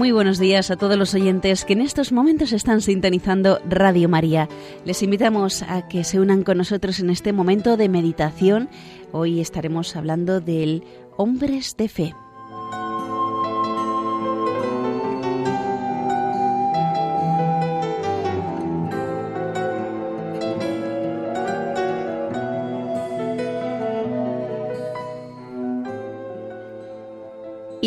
Muy buenos días a todos los oyentes que en estos momentos están sintonizando Radio María. Les invitamos a que se unan con nosotros en este momento de meditación. Hoy estaremos hablando del hombres de fe.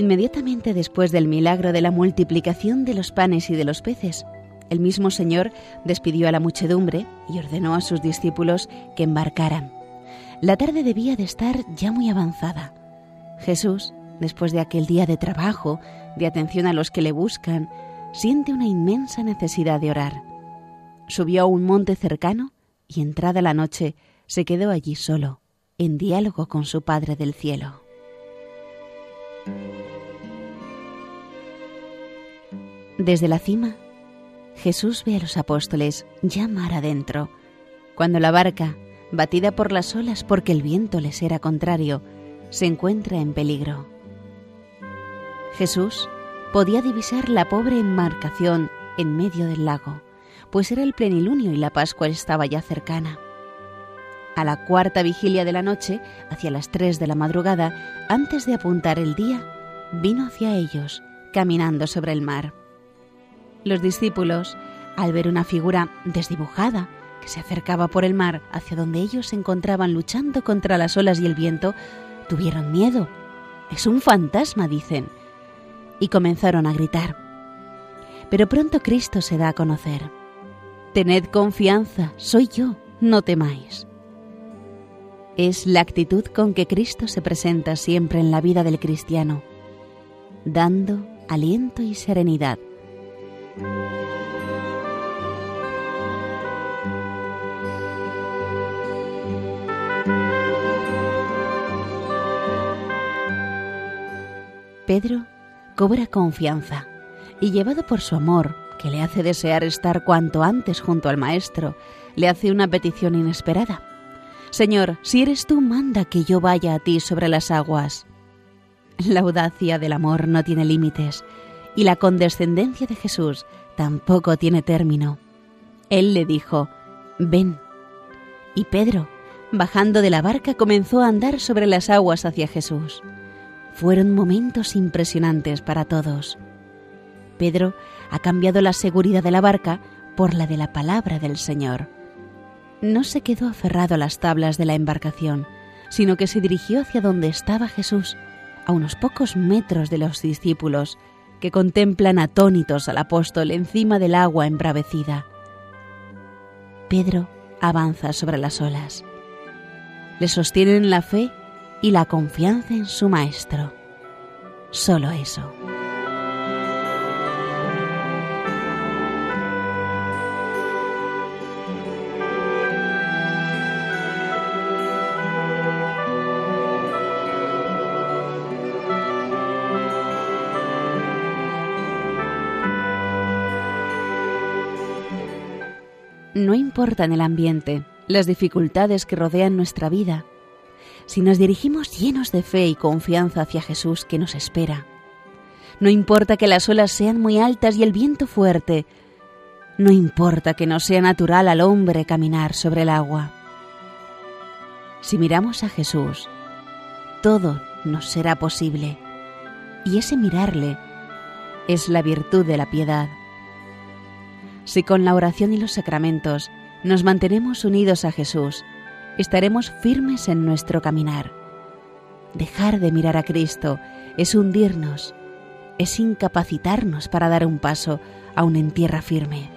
Inmediatamente después del milagro de la multiplicación de los panes y de los peces, el mismo Señor despidió a la muchedumbre y ordenó a sus discípulos que embarcaran. La tarde debía de estar ya muy avanzada. Jesús, después de aquel día de trabajo, de atención a los que le buscan, siente una inmensa necesidad de orar. Subió a un monte cercano y entrada la noche se quedó allí solo, en diálogo con su Padre del cielo. Desde la cima, Jesús ve a los apóstoles ya mar adentro, cuando la barca, batida por las olas porque el viento les era contrario, se encuentra en peligro. Jesús podía divisar la pobre embarcación en medio del lago, pues era el plenilunio y la Pascua estaba ya cercana. A la cuarta vigilia de la noche, hacia las tres de la madrugada, antes de apuntar el día, vino hacia ellos, caminando sobre el mar. Los discípulos, al ver una figura desdibujada que se acercaba por el mar hacia donde ellos se encontraban luchando contra las olas y el viento, tuvieron miedo. Es un fantasma, dicen. Y comenzaron a gritar. Pero pronto Cristo se da a conocer. Tened confianza, soy yo, no temáis. Es la actitud con que Cristo se presenta siempre en la vida del cristiano, dando aliento y serenidad Pedro cobra confianza y llevado por su amor, que le hace desear estar cuanto antes junto al Maestro, le hace una petición inesperada. Señor, si eres tú, manda que yo vaya a ti sobre las aguas. La audacia del amor no tiene límites y la condescendencia de Jesús tampoco tiene término. Él le dijo, ven. Y Pedro, bajando de la barca, comenzó a andar sobre las aguas hacia Jesús. Fueron momentos impresionantes para todos. Pedro ha cambiado la seguridad de la barca por la de la palabra del Señor. No se quedó aferrado a las tablas de la embarcación, sino que se dirigió hacia donde estaba Jesús, a unos pocos metros de los discípulos, que contemplan atónitos al apóstol encima del agua embravecida. Pedro avanza sobre las olas. Le sostienen la fe y la confianza en su Maestro. Solo eso. No importan el ambiente, las dificultades que rodean nuestra vida, si nos dirigimos llenos de fe y confianza hacia Jesús que nos espera. No importa que las olas sean muy altas y el viento fuerte, no importa que no sea natural al hombre caminar sobre el agua. Si miramos a Jesús, todo nos será posible. Y ese mirarle es la virtud de la piedad si con la oración y los sacramentos nos mantenemos unidos a Jesús, estaremos firmes en nuestro caminar. Dejar de mirar a Cristo es hundirnos, es incapacitarnos para dar un paso aún en tierra firme.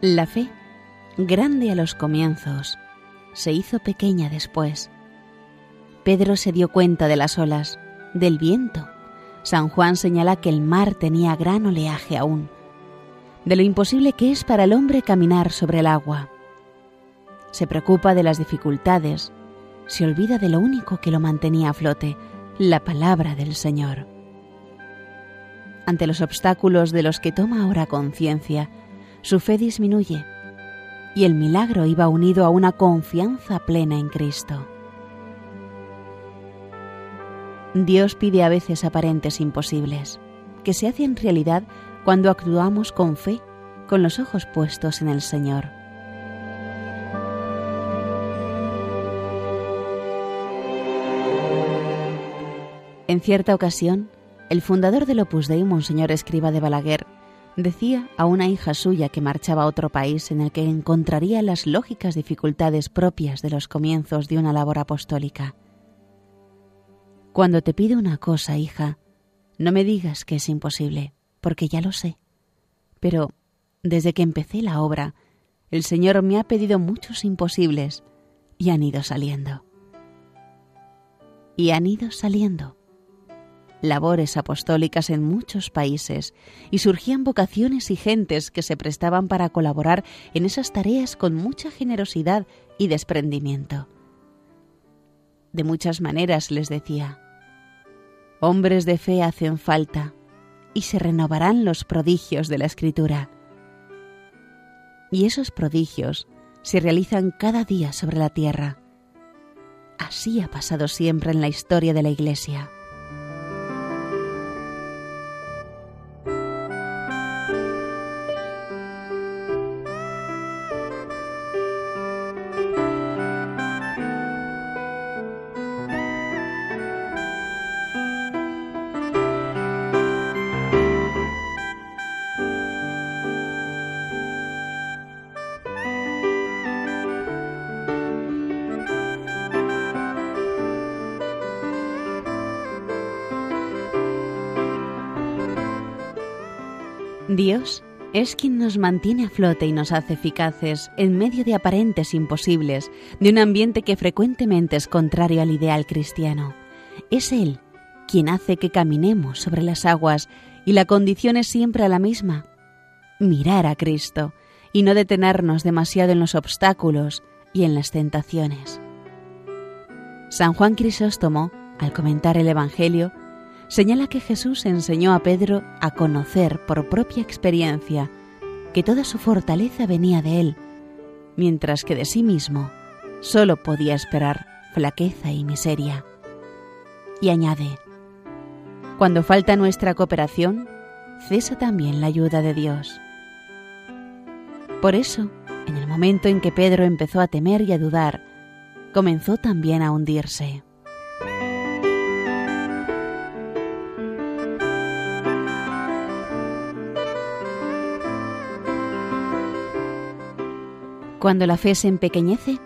La fe, grande a los comienzos, se hizo pequeña después. Pedro se dio cuenta de las olas, del viento. San Juan señala que el mar tenía gran oleaje aún, de lo imposible que es para el hombre caminar sobre el agua. Se preocupa de las dificultades, se olvida de lo único que lo mantenía a flote, la palabra del Señor. Ante los obstáculos de los que toma ahora conciencia, su fe disminuye y el milagro iba unido a una confianza plena en Cristo. Dios pide a veces aparentes imposibles, que se hacen realidad cuando actuamos con fe, con los ojos puestos en el Señor. En cierta ocasión, el fundador del Opus Dei, Monseñor Escriba de Balaguer, decía a una hija suya que marchaba a otro país en el que encontraría las lógicas dificultades propias de los comienzos de una labor apostólica. Cuando te pido una cosa, hija, no me digas que es imposible, porque ya lo sé. Pero desde que empecé la obra, el Señor me ha pedido muchos imposibles y han ido saliendo. Y han ido saliendo labores apostólicas en muchos países y surgían vocaciones y gentes que se prestaban para colaborar en esas tareas con mucha generosidad y desprendimiento. De muchas maneras les decía, hombres de fe hacen falta y se renovarán los prodigios de la Escritura. Y esos prodigios se realizan cada día sobre la tierra. Así ha pasado siempre en la historia de la Iglesia. Dios es quien nos mantiene a flote y nos hace eficaces en medio de aparentes imposibles, de un ambiente que frecuentemente es contrario al ideal cristiano. Es Él quien hace que caminemos sobre las aguas y la condición es siempre la misma, mirar a Cristo y no detenernos demasiado en los obstáculos y en las tentaciones. San Juan Crisóstomo, al comentar el Evangelio, señala que Jesús enseñó a Pedro a conocer por propia experiencia que toda su fortaleza venía de él, mientras que de sí mismo solo podía esperar flaqueza y miseria. Y añade, cuando falta nuestra cooperación, cesa también la ayuda de Dios. Por eso, en el momento en que Pedro empezó a temer y a dudar, comenzó también a hundirse. Cuando la fe se empequeñece,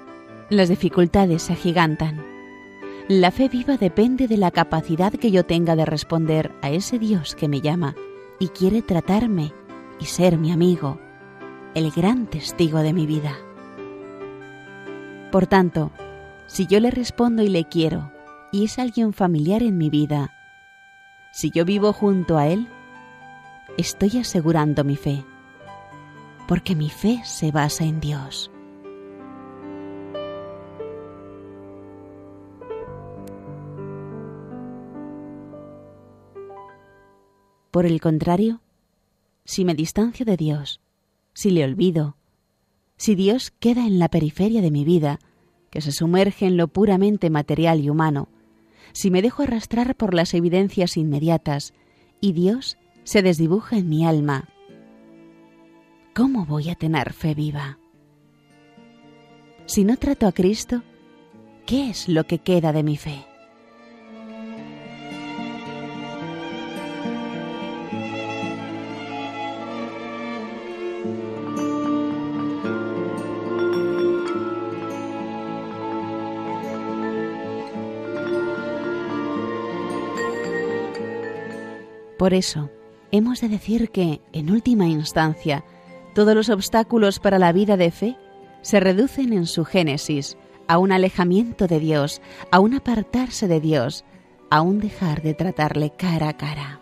las dificultades se agigantan. La fe viva depende de la capacidad que yo tenga de responder a ese Dios que me llama y quiere tratarme y ser mi amigo, el gran testigo de mi vida. Por tanto, si yo le respondo y le quiero, y es alguien familiar en mi vida, si yo vivo junto a Él, estoy asegurando mi fe porque mi fe se basa en Dios. Por el contrario, si me distancio de Dios, si le olvido, si Dios queda en la periferia de mi vida, que se sumerge en lo puramente material y humano, si me dejo arrastrar por las evidencias inmediatas y Dios se desdibuja en mi alma ¿cómo voy a tener fe viva? Si no trato a Cristo, ¿qué es lo que queda de mi fe? Por eso, hemos de decir que, en última instancia, Todos los obstáculos para la vida de fe se reducen en su génesis a un alejamiento de Dios, a un apartarse de Dios, a un dejar de tratarle cara a cara.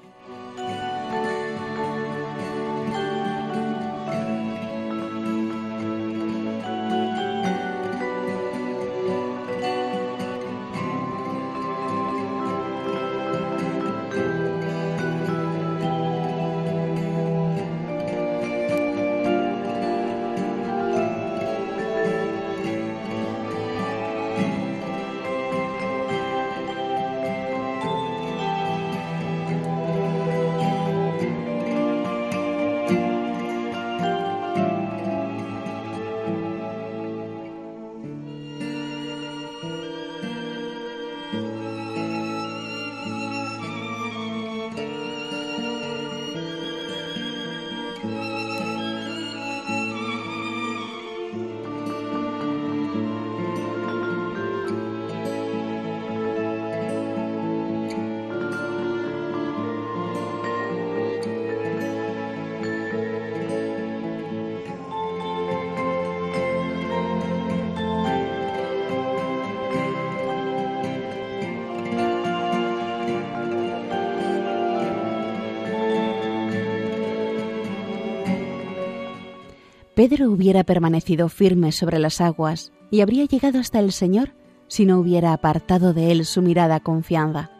Pedro hubiera permanecido firme sobre las aguas y habría llegado hasta el Señor si no hubiera apartado de él su mirada confianza.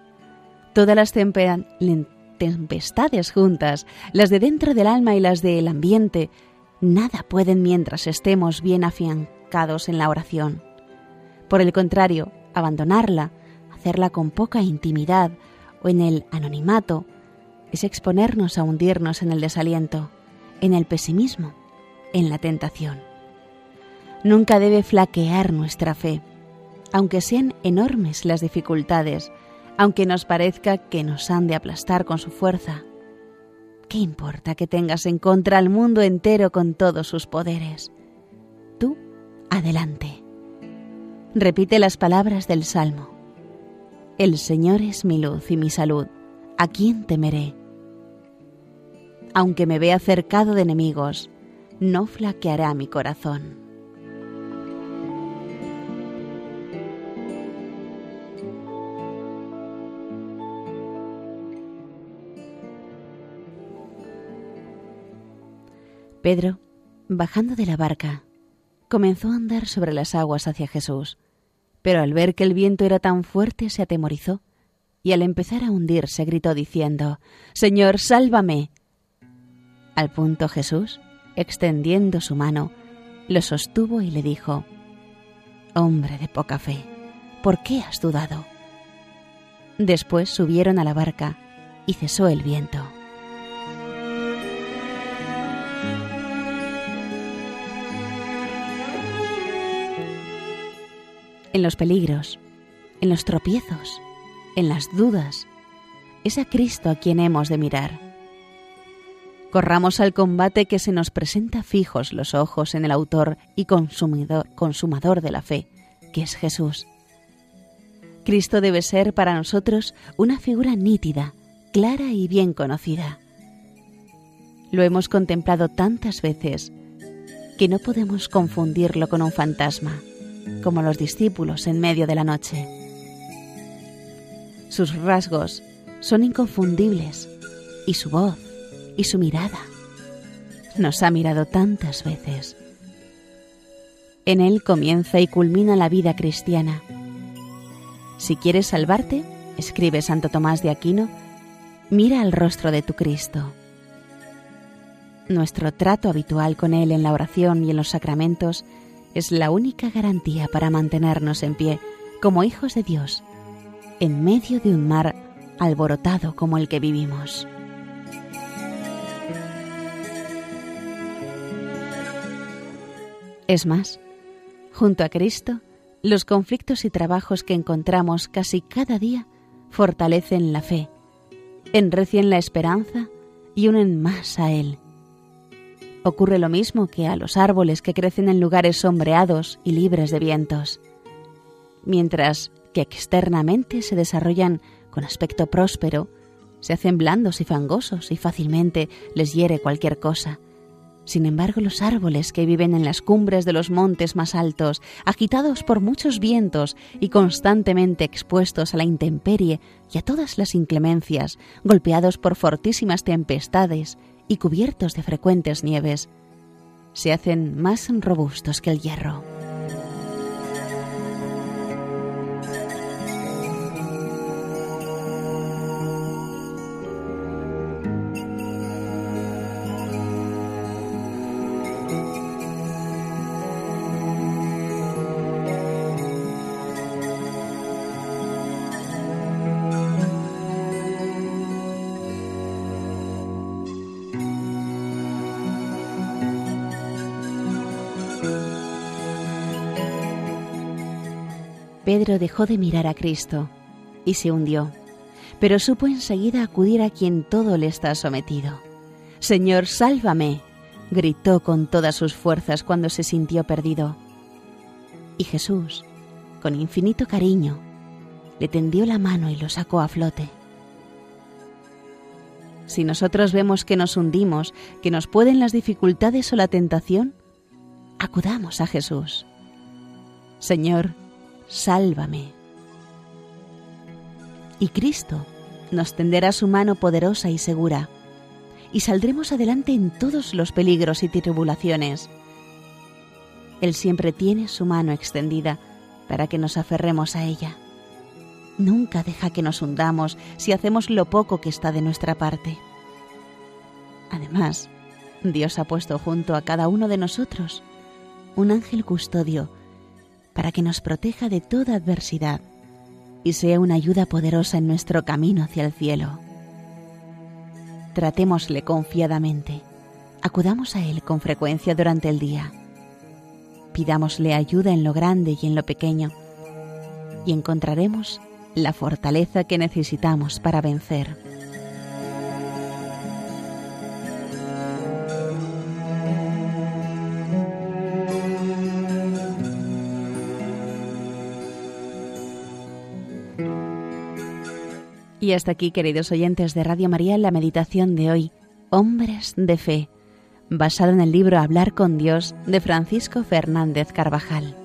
Todas las tempestades juntas, las de dentro del alma y las del ambiente, nada pueden mientras estemos bien afiancados en la oración. Por el contrario, abandonarla, hacerla con poca intimidad o en el anonimato, es exponernos a hundirnos en el desaliento, en el pesimismo en la tentación. Nunca debe flaquear nuestra fe, aunque sean enormes las dificultades, aunque nos parezca que nos han de aplastar con su fuerza. ¿Qué importa que tengas en contra al mundo entero con todos sus poderes? Tú, adelante. Repite las palabras del Salmo. El Señor es mi luz y mi salud. ¿A quién temeré? Aunque me vea cercado de enemigos, no flaqueará mi corazón. Pedro, bajando de la barca, comenzó a andar sobre las aguas hacia Jesús, pero al ver que el viento era tan fuerte se atemorizó y al empezar a hundirse gritó diciendo, Señor, sálvame. Al punto Jesús extendiendo su mano, lo sostuvo y le dijo, Hombre de poca fe, ¿por qué has dudado? Después subieron a la barca y cesó el viento. En los peligros, en los tropiezos, en las dudas, es a Cristo a quien hemos de mirar Corramos al combate que se nos presenta fijos los ojos en el autor y consumador de la fe, que es Jesús. Cristo debe ser para nosotros una figura nítida, clara y bien conocida. Lo hemos contemplado tantas veces que no podemos confundirlo con un fantasma, como los discípulos en medio de la noche. Sus rasgos son inconfundibles y su voz y su mirada. Nos ha mirado tantas veces. En Él comienza y culmina la vida cristiana. Si quieres salvarte, escribe Santo Tomás de Aquino, mira al rostro de tu Cristo. Nuestro trato habitual con Él en la oración y en los sacramentos es la única garantía para mantenernos en pie como hijos de Dios, en medio de un mar alborotado como el que vivimos. Es más, junto a Cristo, los conflictos y trabajos que encontramos casi cada día fortalecen la fe, enrecien la esperanza y unen más a Él. Ocurre lo mismo que a los árboles que crecen en lugares sombreados y libres de vientos. Mientras que externamente se desarrollan con aspecto próspero, se hacen blandos y fangosos y fácilmente les hiere cualquier cosa Sin embargo, los árboles que viven en las cumbres de los montes más altos, agitados por muchos vientos y constantemente expuestos a la intemperie y a todas las inclemencias, golpeados por fortísimas tempestades y cubiertos de frecuentes nieves, se hacen más robustos que el hierro. Pedro dejó de mirar a Cristo y se hundió, pero supo enseguida acudir a quien todo le está sometido. Señor, sálvame, gritó con todas sus fuerzas cuando se sintió perdido. Y Jesús, con infinito cariño, le tendió la mano y lo sacó a flote. Si nosotros vemos que nos hundimos, que nos pueden las dificultades o la tentación, acudamos a Jesús. Señor, sálvame. Y Cristo nos tenderá su mano poderosa y segura, y saldremos adelante en todos los peligros y tribulaciones. Él siempre tiene su mano extendida para que nos aferremos a ella. Nunca deja que nos hundamos si hacemos lo poco que está de nuestra parte. Además, Dios ha puesto junto a cada uno de nosotros un ángel custodio para que nos proteja de toda adversidad y sea una ayuda poderosa en nuestro camino hacia el cielo. Tratémosle confiadamente, acudamos a Él con frecuencia durante el día, pidámosle ayuda en lo grande y en lo pequeño, y encontraremos la fortaleza que necesitamos para vencer. Y hasta aquí, queridos oyentes de Radio María, la meditación de hoy, Hombres de Fe, basado en el libro Hablar con Dios de Francisco Fernández Carvajal.